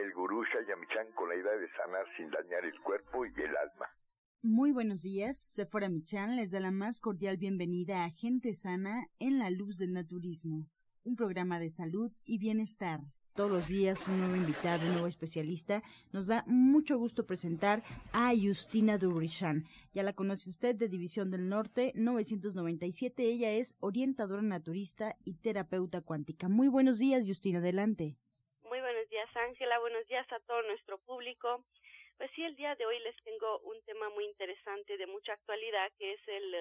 el gurú Shayamichan con la idea de sanar sin dañar el cuerpo y el alma. Muy buenos días, Sephora Michan les da la más cordial bienvenida a Gente Sana en la Luz del Naturismo, un programa de salud y bienestar. Todos los días un nuevo invitado, un nuevo especialista. Nos da mucho gusto presentar a Justina Durishan. Ya la conoce usted de División del Norte 997. Ella es orientadora naturista y terapeuta cuántica. Muy buenos días, Justina, adelante. Días, Ángela. Buenos días a todo nuestro público. Pues sí, el día de hoy les tengo un tema muy interesante de mucha actualidad, que es el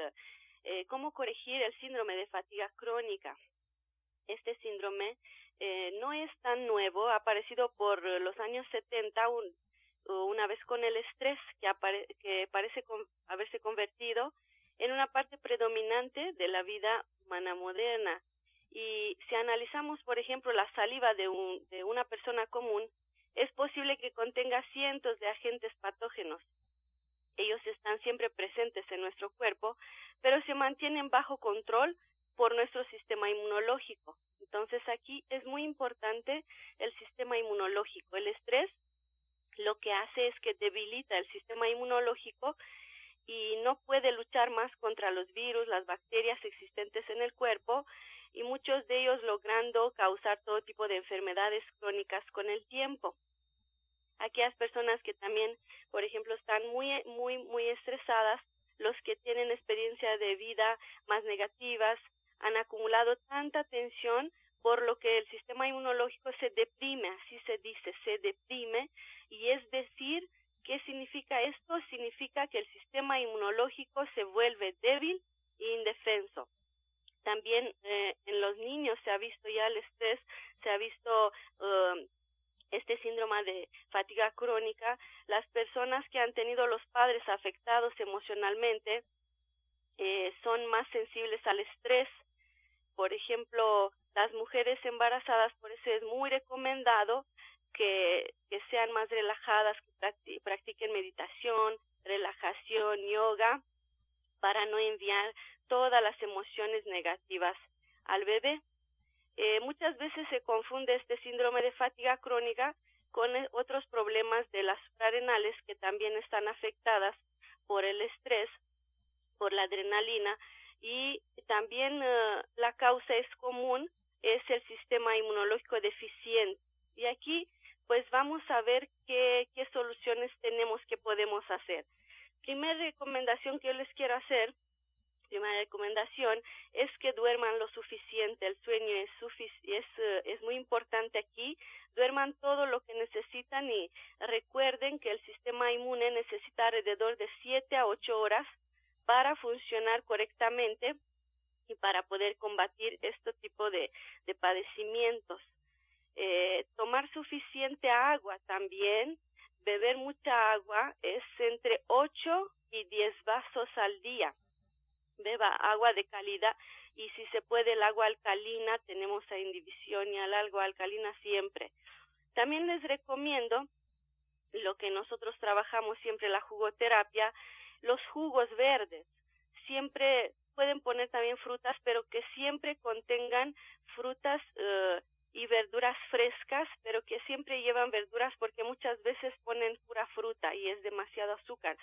eh, cómo corregir el síndrome de fatiga crónica. Este síndrome eh, no es tan nuevo, ha aparecido por los años 70, un, una vez con el estrés que, que parece haberse convertido en una parte predominante de la vida humana moderna. Y si analizamos, por ejemplo, la saliva de, un, de una persona común, es posible que contenga cientos de agentes patógenos. Ellos están siempre presentes en nuestro cuerpo, pero se mantienen bajo control por nuestro sistema inmunológico. Entonces aquí es muy importante el sistema inmunológico. El estrés lo que hace es que debilita el sistema inmunológico y no puede luchar más contra los virus, las bacterias existentes en el cuerpo y muchos de ellos logrando causar todo tipo de enfermedades crónicas con el tiempo. Aquellas personas que también, por ejemplo, están muy, muy, muy estresadas, los que tienen experiencia de vida más negativas, han acumulado tanta tensión por lo que el sistema inmunológico se deprime, así se dice, se deprime, y es decir, ¿qué significa esto? Significa que el sistema inmunológico se vuelve débil e indefenso. También eh, en los niños se ha visto ya el estrés, se ha visto uh, este síndrome de fatiga crónica. Las personas que han tenido los padres afectados emocionalmente eh, son más sensibles al estrés, por ejemplo, las mujeres embarazadas, por eso es muy recomendado que, que sean más relajadas, que practiquen meditación, relajación, yoga, para no enviar todas las emociones negativas al bebé. Eh, muchas veces se confunde este síndrome de fatiga crónica con eh, otros problemas de las suprarrenales que también están afectadas por el estrés, por la adrenalina y también eh, la causa es común, es el sistema inmunológico deficiente. Y aquí pues vamos a ver qué, qué soluciones tenemos que podemos hacer. Primera recomendación que yo les quiero hacer, primera recomendación, es que duerman lo suficiente. El sueño es, es, eh, es muy importante aquí. Duerman todo lo que necesitan y recuerden que el sistema inmune necesita alrededor de 7 a 8 horas para funcionar correctamente y para poder combatir este tipo de, de padecimientos. Eh, tomar suficiente agua también, beber mucha agua es entre 8 y 10 vasos al día. Beba agua de calidad y si se puede el agua alcalina, tenemos a Indivisión y al agua alcalina siempre. También les recomiendo lo que nosotros trabajamos siempre, la jugoterapia, los jugos verdes. Siempre pueden poner también frutas, pero que siempre contengan frutas uh, y verduras frescas, pero que siempre llevan verduras porque muchas veces ponen pura fruta y es demasiado azúcar.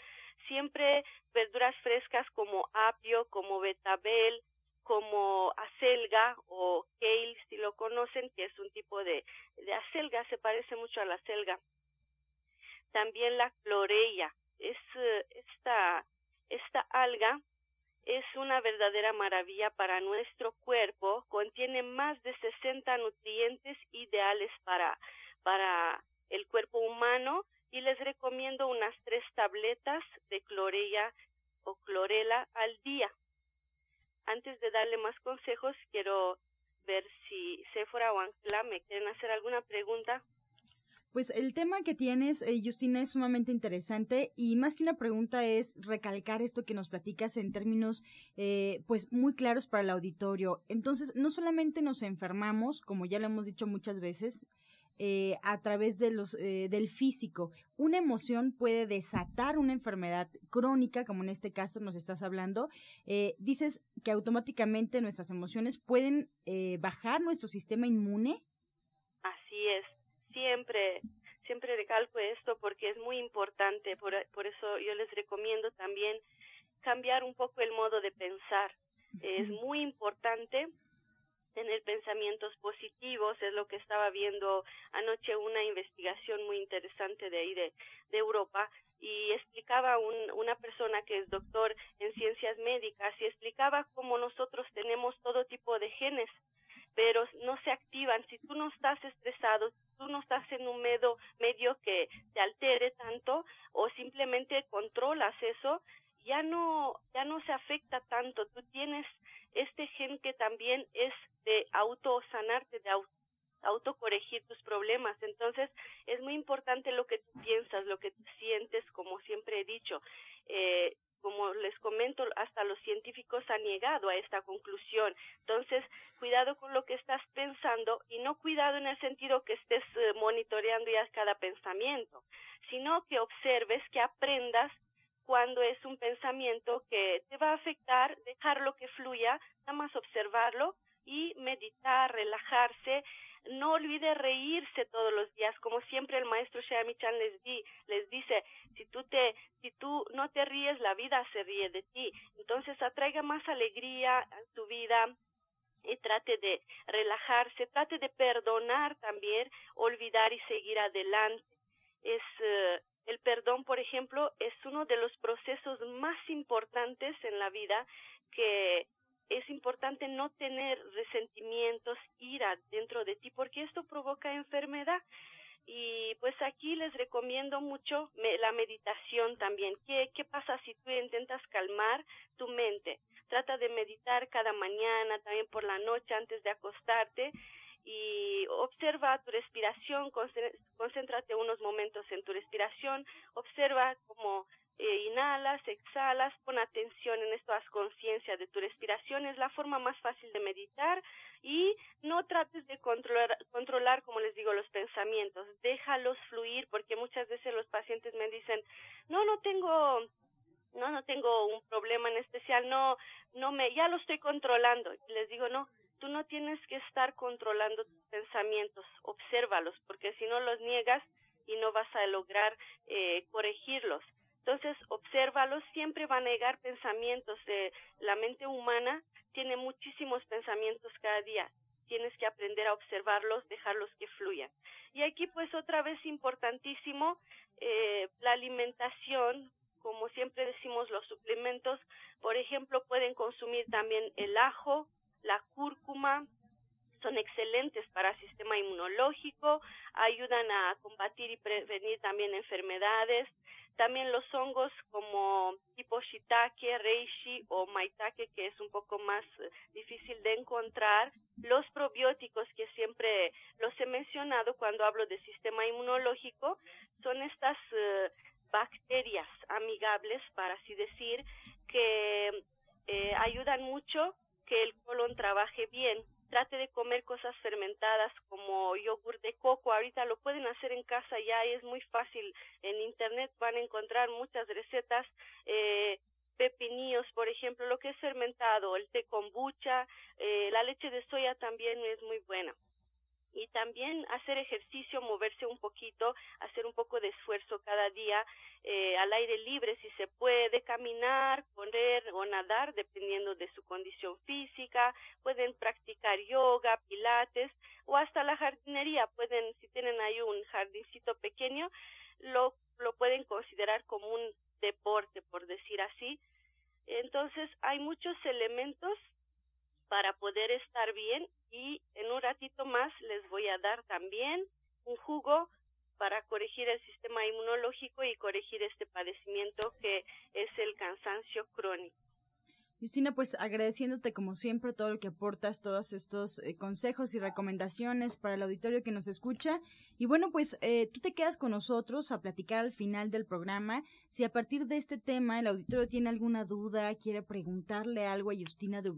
Siempre verduras frescas como apio, como betabel, como acelga o kale, si lo conocen, que es un tipo de, de acelga, se parece mucho a la acelga. También la clorella, es esta, esta alga es una verdadera maravilla para nuestro cuerpo, contiene más de 60 nutrientes ideales para, para el cuerpo humano y les recomiendo unas tres tabletas de clorella o clorela al día. Antes de darle más consejos, quiero ver si Sephora o Angela me quieren hacer alguna pregunta. Pues el tema que tienes, eh, Justina, es sumamente interesante y más que una pregunta es recalcar esto que nos platicas en términos eh, pues muy claros para el auditorio. Entonces, no solamente nos enfermamos, como ya lo hemos dicho muchas veces, eh, a través de los, del físico. Una emoción puede desatar una enfermedad crónica, como en este caso nos estás hablando. dices que automáticamente nuestras emociones pueden bajar nuestro sistema inmune. Así es siempre, siempre recalco esto porque es muy importante, por, por eso yo les recomiendo también cambiar un poco el modo de pensar. Es muy importante tener pensamientos positivos, es lo que estaba viendo anoche una investigación muy interesante de ahí de, de Europa y explicaba un, una persona que es doctor en ciencias médicas y explicaba cómo nosotros tenemos todo tipo de genes pero no se activan. Si tú no estás estresado, tú no estás en un medio, medio que te altere tanto o simplemente controlas eso, ya no, ya no se afecta tanto. Tú tienes este gen que también es de autosanarte, de auto autocorregir tus problemas. Entonces, es muy importante lo que tú piensas, lo que tú sientes, como siempre he dicho. Eh, como les comento, hasta los científicos han llegado a esta conclusión. Entonces, cuidado con lo que estás pensando y no cuidado en el sentido que estés eh, monitoreando ya cada pensamiento, sino que observes, que aprendas cuando es un pensamiento que te va a afectar, dejarlo que fluya, nada más observarlo y meditar, relajarse, no olvide reírse todos los días, como siempre el maestro Shamichan les di, les dice, si tú te, si tú no te ríes, la vida se ríe de ti. Entonces atraiga más alegría a tu vida, y trate de relajarse, trate de perdonar también, olvidar y seguir adelante. Es eh, el perdón, por ejemplo, es uno de los procesos más importantes en la vida que es importante no tener resentimientos, ira dentro de ti, porque esto provoca enfermedad. Y pues aquí les recomiendo mucho la meditación también. ¿Qué, ¿Qué pasa si tú intentas calmar tu mente? Trata de meditar cada mañana, también por la noche antes de acostarte y observa tu respiración, concéntrate unos momentos en tu respiración, observa cómo eh, inhalas, exhalas, pon atención en esto, haz conciencia de tu respiración, es la forma más fácil de meditar y no trates de controlar, controlar, como les digo, los pensamientos, déjalos fluir porque muchas veces los pacientes me dicen, no, no tengo, no, no tengo un problema en especial, no, no me, ya lo estoy controlando. Les digo, no, tú no tienes que estar controlando tus pensamientos, obsérvalos, porque si no los niegas y no vas a lograr eh, corregirlos. Entonces, obsérvalos, siempre va a negar pensamientos. de la mente humana tiene muchísimos pensamientos cada día. Tienes que aprender a observarlos, dejarlos que fluyan. Y aquí, pues, otra vez importantísimo, eh, la alimentación, como siempre decimos, los suplementos, por ejemplo, pueden consumir también el ajo, la cúrcuma, son excelentes para el sistema inmunológico, ayudan a combatir y prevenir también enfermedades, también los hongos como tipo shiitake, reishi o maitake, que es un poco más eh, difícil de encontrar. Los probióticos que siempre los he mencionado cuando hablo de sistema inmunológico son estas eh, bacterias amigables, para así decir, que eh, ayudan mucho que el colon trabaje bien trate de comer cosas fermentadas como yogur de coco. Ahorita lo pueden hacer en casa ya es muy fácil. En internet van a encontrar muchas recetas. Eh, pepinillos, por ejemplo, lo que es fermentado, el té kombucha, eh, la leche de soya también es muy buena y también hacer ejercicio, moverse un poquito, hacer un poco de esfuerzo cada día eh, al aire libre si se puede, caminar, correr o nadar dependiendo de su condición física, pueden practicar yoga, pilates o hasta la jardinería, pueden, si tienen ahí un jardincito pequeño, lo, lo pueden considerar como un deporte, por decir así. Entonces, hay muchos elementos para poder estar bien y en un ratito más les voy a dar también un jugo para corregir el sistema inmunológico y corregir este padecimiento que es el cansancio crónico. Justina, pues agradeciéndote como siempre todo lo que aportas, todos estos eh, consejos y recomendaciones para el auditorio que nos escucha. Y bueno, pues eh, tú te quedas con nosotros a platicar al final del programa. Si a partir de este tema el auditorio tiene alguna duda, quiere preguntarle algo a Justina de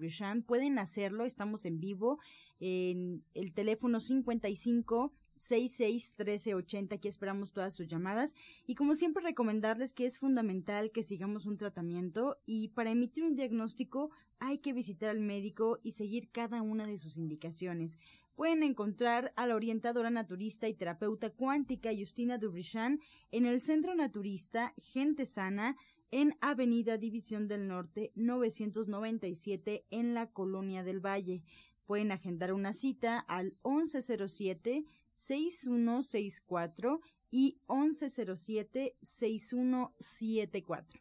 pueden hacerlo. Estamos en vivo en el teléfono 55 66 13 80. Aquí esperamos todas sus llamadas. Y como siempre, recomendarles que es fundamental que sigamos un tratamiento y para emitir un diagnóstico hay que visitar al médico y seguir cada una de sus indicaciones. Pueden encontrar a la orientadora naturista y terapeuta cuántica Justina Dubrichan en el Centro Naturista Gente Sana en Avenida División del Norte 997 en la Colonia del Valle. Pueden agendar una cita al 1107 6164 y 1107 6174.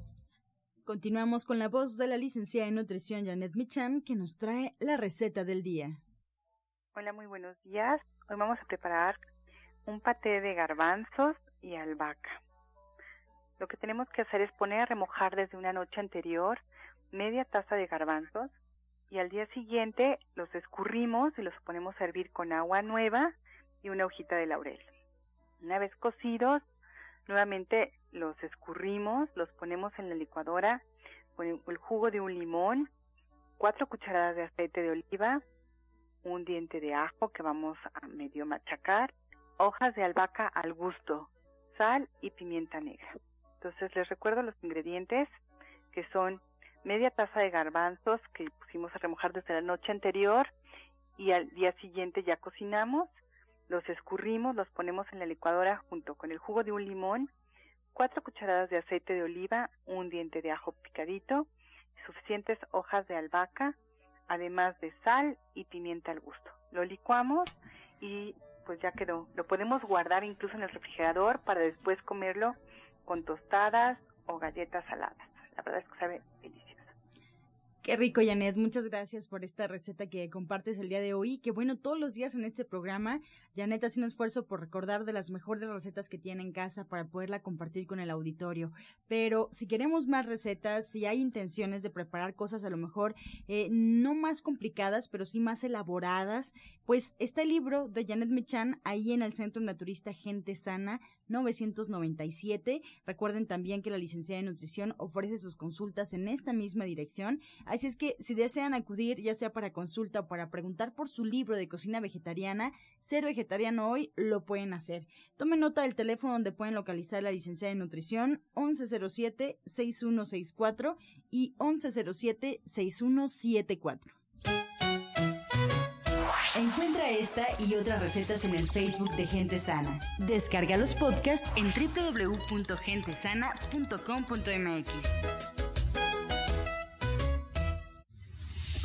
Continuamos con la voz de la licenciada en nutrición Janet Michan que nos trae la receta del día. Hola, muy buenos días. Hoy vamos a preparar un paté de garbanzos y albahaca. Lo que tenemos que hacer es poner a remojar desde una noche anterior media taza de garbanzos y al día siguiente los escurrimos y los ponemos a hervir con agua nueva y una hojita de laurel. Una vez cocidos, nuevamente los escurrimos, los ponemos en la licuadora con el jugo de un limón, cuatro cucharadas de aceite de oliva, un diente de ajo que vamos a medio machacar, hojas de albahaca al gusto, sal y pimienta negra. Entonces les recuerdo los ingredientes que son media taza de garbanzos que pusimos a remojar desde la noche anterior y al día siguiente ya cocinamos, los escurrimos, los ponemos en la licuadora junto con el jugo de un limón, cuatro cucharadas de aceite de oliva, un diente de ajo picadito, suficientes hojas de albahaca, además de sal y pimienta al gusto. Lo licuamos y pues ya quedó. Lo podemos guardar incluso en el refrigerador para después comerlo con tostadas o galletas saladas. La verdad es que sabe delicioso. Qué rico, Janet. Muchas gracias por esta receta que compartes el día de hoy. Que bueno, todos los días en este programa, Janet hace un esfuerzo por recordar de las mejores recetas que tiene en casa para poderla compartir con el auditorio. Pero si queremos más recetas, si hay intenciones de preparar cosas a lo mejor eh, no más complicadas, pero sí más elaboradas, pues está el libro de Janet Michan ahí en el Centro Naturista Gente Sana 997. Recuerden también que la licenciada en nutrición ofrece sus consultas en esta misma dirección. Así es que si desean acudir, ya sea para consulta o para preguntar por su libro de cocina vegetariana, Ser Vegetariano Hoy, lo pueden hacer. Tomen nota del teléfono donde pueden localizar la licenciada en nutrición 1107-6164 y 1107-6174. Encuentra esta y otras recetas en el Facebook de Gente Sana. Descarga los podcasts en www.gentesana.com.mx.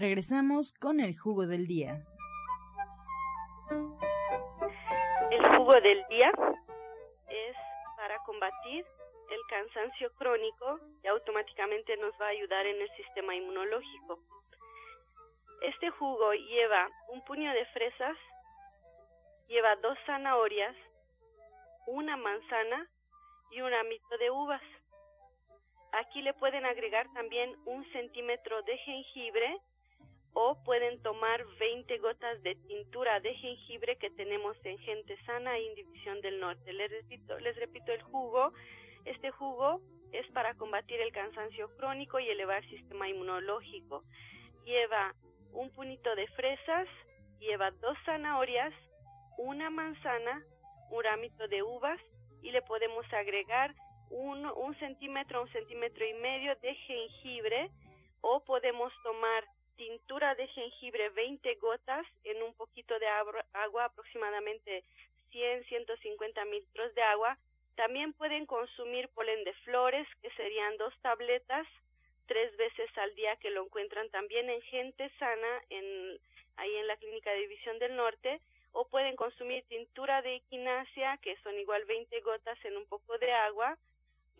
Regresamos con el jugo del día. El jugo del día es para combatir el cansancio crónico y automáticamente nos va a ayudar en el sistema inmunológico. Este jugo lleva un puño de fresas, lleva dos zanahorias, una manzana y un ramito de uvas. Aquí le pueden agregar también un centímetro de jengibre o pueden tomar 20 gotas de tintura de jengibre que tenemos en Gente Sana y en División del Norte. Les repito, les repito el jugo. Este jugo es para combatir el cansancio crónico y elevar el sistema inmunológico. Lleva un punito de fresas, lleva dos zanahorias, una manzana, un ramito de uvas y le podemos agregar un, un centímetro, un centímetro y medio de jengibre o podemos tomar tintura de jengibre 20 gotas en un poquito de agua, aproximadamente 100, 150 litros de agua. También pueden consumir polen de flores, que serían dos tabletas, tres veces al día, que lo encuentran también en gente sana, ahí en la Clínica de División del Norte, o pueden consumir tintura de equinacia, que son igual 20 gotas en un poco de agua,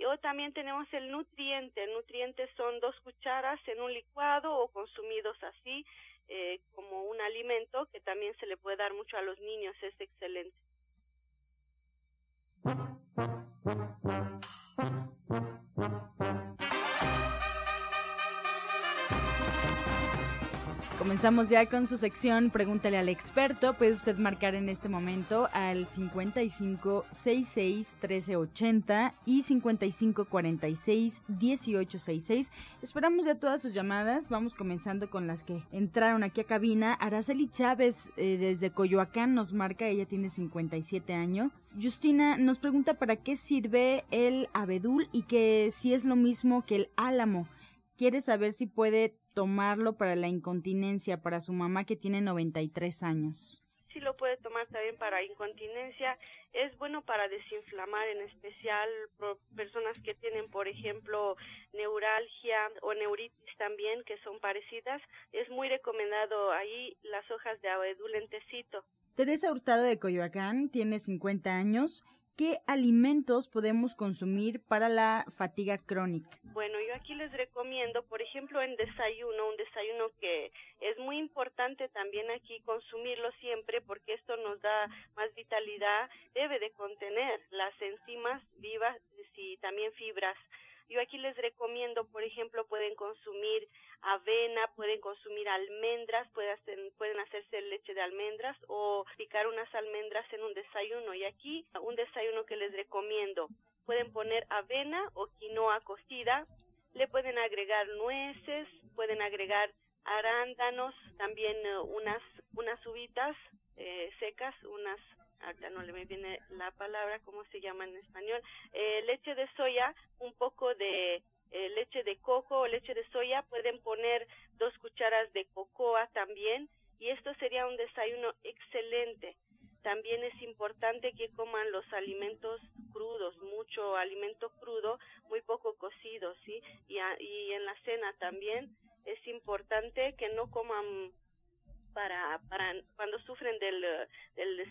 o también tenemos el nutriente. El nutriente son dos cucharas en un licuado o consumidos así eh, como un alimento que también se le puede dar mucho a los niños. Es excelente. Comenzamos ya con su sección Pregúntale al experto. Puede usted marcar en este momento al 55 66 1380 y 55 46 1866. Esperamos ya todas sus llamadas. Vamos comenzando con las que entraron aquí a cabina. Araceli Chávez eh, desde Coyoacán nos marca, ella tiene 57 años. Justina nos pregunta para qué sirve el abedul y que si es lo mismo que el álamo. Quiere saber si puede tomarlo para la incontinencia para su mamá que tiene 93 años. Sí lo puede tomar también para incontinencia. Es bueno para desinflamar, en especial personas que tienen, por ejemplo, neuralgia o neuritis también, que son parecidas. Es muy recomendado ahí las hojas de abedul en tecito. Teresa Hurtado de Coyoacán tiene 50 años ¿Qué alimentos podemos consumir para la fatiga crónica? Bueno, yo aquí les recomiendo, por ejemplo, en desayuno, un desayuno que es muy importante también aquí consumirlo siempre porque esto nos da más vitalidad, debe de contener las enzimas vivas y también fibras yo aquí les recomiendo, por ejemplo, pueden consumir avena, pueden consumir almendras, pueden, pueden hacerse leche de almendras o picar unas almendras en un desayuno. Y aquí un desayuno que les recomiendo, pueden poner avena o quinoa cocida, le pueden agregar nueces, pueden agregar arándanos, también eh, unas, unas uvitas eh, secas, unas acá no le viene la palabra, ¿cómo se llama en español? Eh, leche de soya, un poco de eh, leche de coco o leche de soya, pueden poner dos cucharas de cocoa también y esto sería un desayuno excelente. También es importante que coman los alimentos crudos, mucho alimento crudo, muy poco cocido, ¿sí? Y, y en la cena también es importante que no coman para, para cuando sufren del,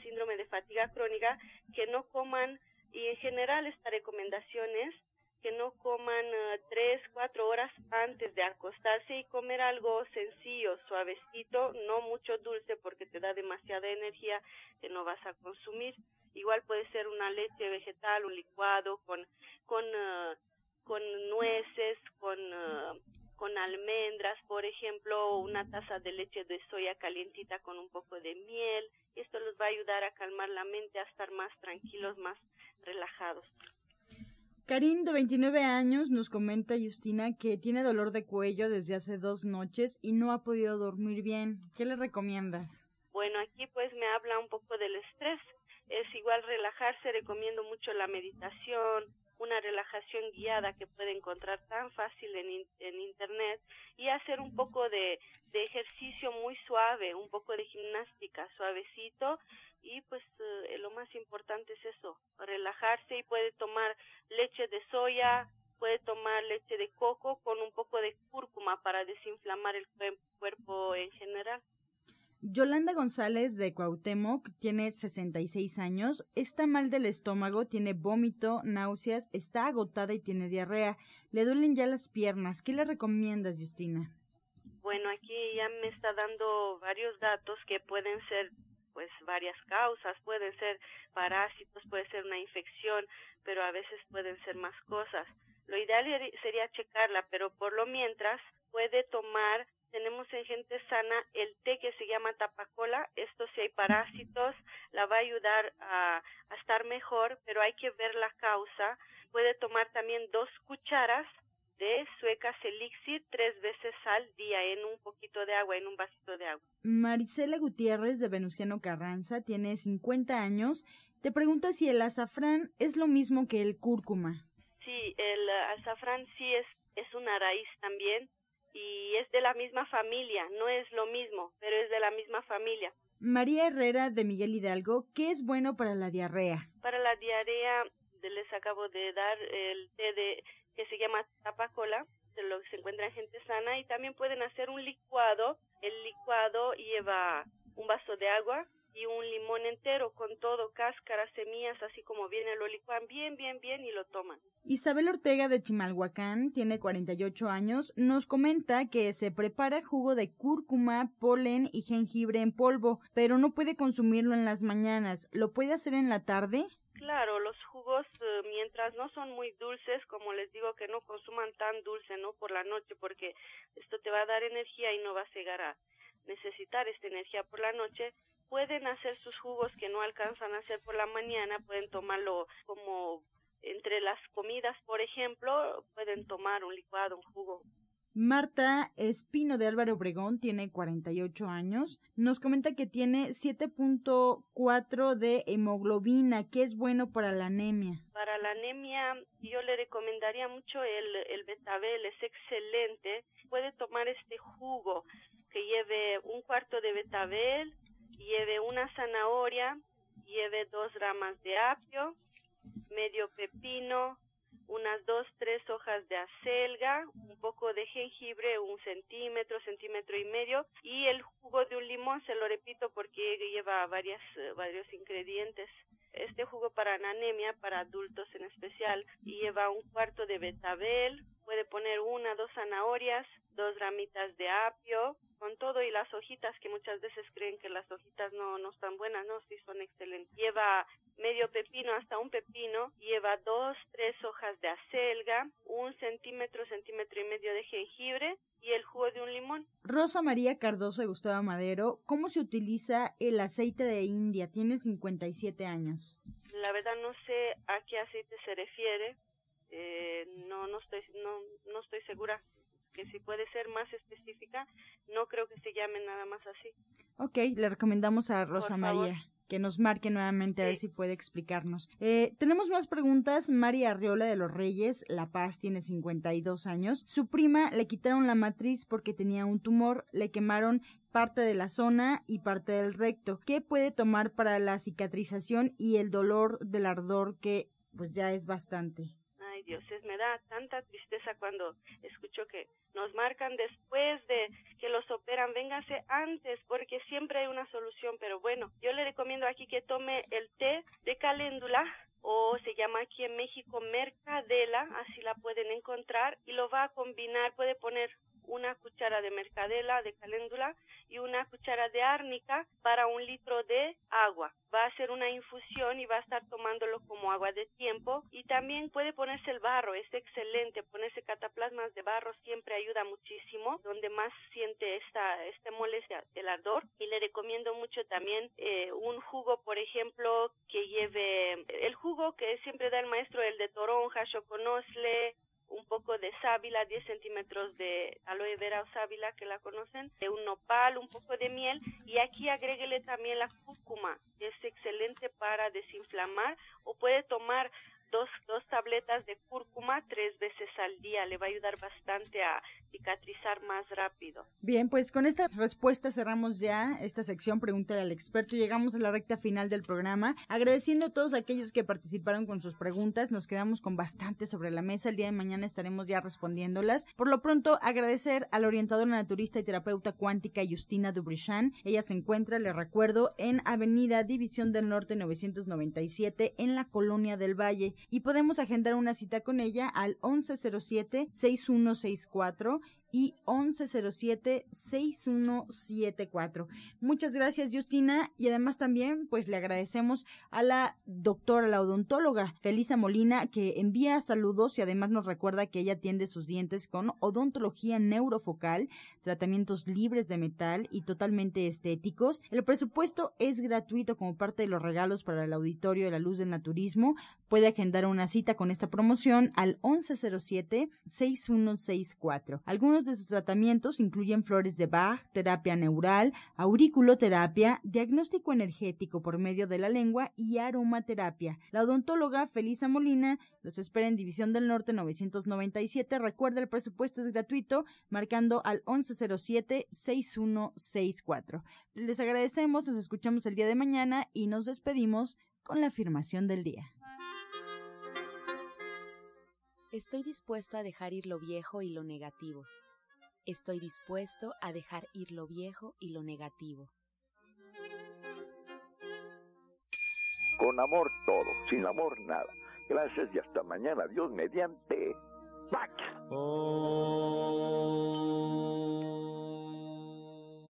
síndrome de fatiga crónica, que no coman, y en general esta recomendación es que no coman uh, tres, cuatro horas antes de acostarse y comer algo sencillo, suavecito, no mucho dulce porque te da demasiada energía que no vas a consumir. Igual puede ser una leche vegetal, un licuado con, con, uh, con nueces, con uh, con almendras, por ejemplo, una taza de leche de soya calientita con un poco de miel. Esto les va a ayudar a calmar la mente, a estar más tranquilos, más relajados. Karim, de 29 años, nos comenta Justina que tiene dolor de cuello desde hace dos noches y no ha podido dormir bien. ¿Qué le recomiendas? Bueno, aquí pues me habla un poco del estrés. Es igual relajarse, recomiendo mucho la meditación, una relajación guiada que puede encontrar tan fácil en, en internet y hacer un poco de, de, ejercicio muy suave, un poco de gimnástica suavecito y pues eh, lo más importante es eso, relajarse y puede tomar leche de soya, puede tomar leche de coco con un poco de cúrcuma para desinflamar el cuerpo en general. Yolanda González de Cuauhtémoc tiene 66 años, está mal del estómago, tiene vómito, náuseas, está agotada y tiene diarrea. Le duelen ya las piernas. ¿Qué le recomiendas, Justina? Bueno, aquí ya me está dando varios datos que pueden ser pues varias causas, pueden ser parásitos, puede ser una infección, pero a veces pueden ser más cosas. Lo ideal sería checarla, pero por lo mientras puede tomar tenemos en gente sana el té que se llama tapacola. Esto si hay parásitos, la va a ayudar a, a estar mejor, pero hay que ver la causa. Puede tomar también dos cucharas de suecas elixir tres veces al día en un poquito de agua, en un vasito de agua. Marisela Gutiérrez de Venustiano Carranza tiene 50 años. Te pregunta si el azafrán es lo mismo que el cúrcuma. Sí, el azafrán sí es, es una raíz también y es de la misma familia, no es lo mismo, pero es de la misma familia. María Herrera de Miguel Hidalgo, ¿qué es bueno para la diarrea? Para la diarrea les acabo de dar el té de que se llama tapacola, de lo que se encuentra en gente sana, y también pueden hacer un licuado. El licuado lleva un vaso de agua y un limón entero con todo, cáscaras, semillas, así como viene, lo licuan bien, bien, bien y lo toman. Isabel Ortega de Chimalhuacán, tiene 48 años, nos comenta que se prepara jugo de cúrcuma, polen y jengibre en polvo, pero no puede consumirlo en las mañanas. ¿Lo puede hacer en la tarde? Claro, los jugos, eh, mientras no son muy dulces, como les digo, que no consuman tan dulce, ¿no? Por la noche, porque esto te va a dar energía y no vas a llegar a necesitar esta energía por la noche. Pueden hacer sus jugos que no alcanzan a hacer por la mañana, pueden tomarlo como entre las comidas, por ejemplo, pueden tomar un licuado, un jugo Marta Espino de Álvaro Obregón tiene 48 años. Nos comenta que tiene 7.4 de hemoglobina, que es bueno para la anemia. Para la anemia yo le recomendaría mucho el, el betabel, es excelente. Puede tomar este jugo que lleve un cuarto de betabel, lleve una zanahoria, lleve dos ramas de apio, medio pepino, unas dos, tres hojas de acelga, un poco de jengibre, un centímetro, centímetro y medio, y el jugo de un limón, se lo repito porque lleva varias, varios ingredientes. Este jugo para anemia, para adultos en especial, lleva un cuarto de betabel, puede poner una, dos zanahorias, dos ramitas de apio, con todo y las hojitas que muchas veces creen que las hojitas no, no están buenas, no, sí son excelentes. Lleva medio pepino hasta un pepino, lleva dos, tres hojas de acelga, un centímetro, centímetro y medio de jengibre y el jugo de un limón. Rosa María Cardoso de Gustavo Madero, ¿cómo se utiliza el aceite de India? Tiene 57 años. La verdad no sé a qué aceite se refiere, eh, no, no estoy, no, no estoy segura que si puede ser más específica, no creo que se llame nada más así. Ok, le recomendamos a Rosa María que nos marque nuevamente a ver si puede explicarnos. Eh, tenemos más preguntas. María Arriola de los Reyes, La Paz, tiene 52 años. Su prima le quitaron la matriz porque tenía un tumor, le quemaron parte de la zona y parte del recto. ¿Qué puede tomar para la cicatrización y el dolor del ardor que pues ya es bastante? Dioses, me da tanta tristeza cuando escucho que nos marcan después de que los operan, véngase antes porque siempre hay una solución, pero bueno, yo le recomiendo aquí que tome el té de caléndula o se llama aquí en México mercadela, así la pueden encontrar y lo va a combinar, puede poner una cuchara de mercadela, de caléndula y una cuchara de árnica para un litro de agua. Va a hacer una infusión y va a estar tomándolo como agua de tiempo. Y también puede ponerse el barro, es excelente, ponerse cataplasmas de barro siempre ayuda muchísimo, donde más siente esta, este molestia, el ardor. Y le recomiendo mucho también eh, un jugo, por ejemplo, que lleve el jugo que siempre da el maestro, el de toronja, choconosle, un poco de sábila, 10 centímetros de aloe vera o sábila que la conocen, de un nopal, un poco de miel y aquí agréguele también la cúrcuma, que es excelente para desinflamar o puede tomar dos, dos tabletas de cúrcuma tres veces al día. Le va a ayudar bastante a cicatrizar más rápido. Bien, pues con esta respuesta cerramos ya esta sección Pregúntale al experto. Llegamos a la recta final del programa. Agradeciendo a todos aquellos que participaron con sus preguntas. Nos quedamos con bastante sobre la mesa. El día de mañana estaremos ya respondiéndolas. Por lo pronto, agradecer a la orientadora naturista y terapeuta cuántica Justina Dubrichan. Ella se encuentra, le recuerdo, en Avenida División del Norte 997 en la Colonia del Valle y podemos agendar una cita con ella al 1107-6164 y 1107-6174. Muchas gracias, Justina. Y además también, pues le agradecemos a la doctora, la odontóloga Felisa Molina, que envía saludos y además nos recuerda que ella atiende sus dientes con odontología neurofocal, tratamientos libres de metal y totalmente estéticos. El presupuesto es gratuito como parte de los regalos para el auditorio de la luz del naturismo. Puede agendar una cita con esta promoción al 1107-6164. De sus tratamientos incluyen flores de Bach, terapia neural, auriculoterapia, diagnóstico energético por medio de la lengua y aromaterapia. La odontóloga Felisa Molina los espera en División del Norte 997. Recuerda, el presupuesto es gratuito, marcando al 1107-6164. Les agradecemos, nos escuchamos el día de mañana y nos despedimos con la afirmación del día. Estoy dispuesto a dejar ir lo viejo y lo negativo Estoy dispuesto a dejar ir lo viejo y lo negativo. Con amor todo, sin amor nada. Gracias y hasta mañana. Dios mediante. ¡Pax! Oh.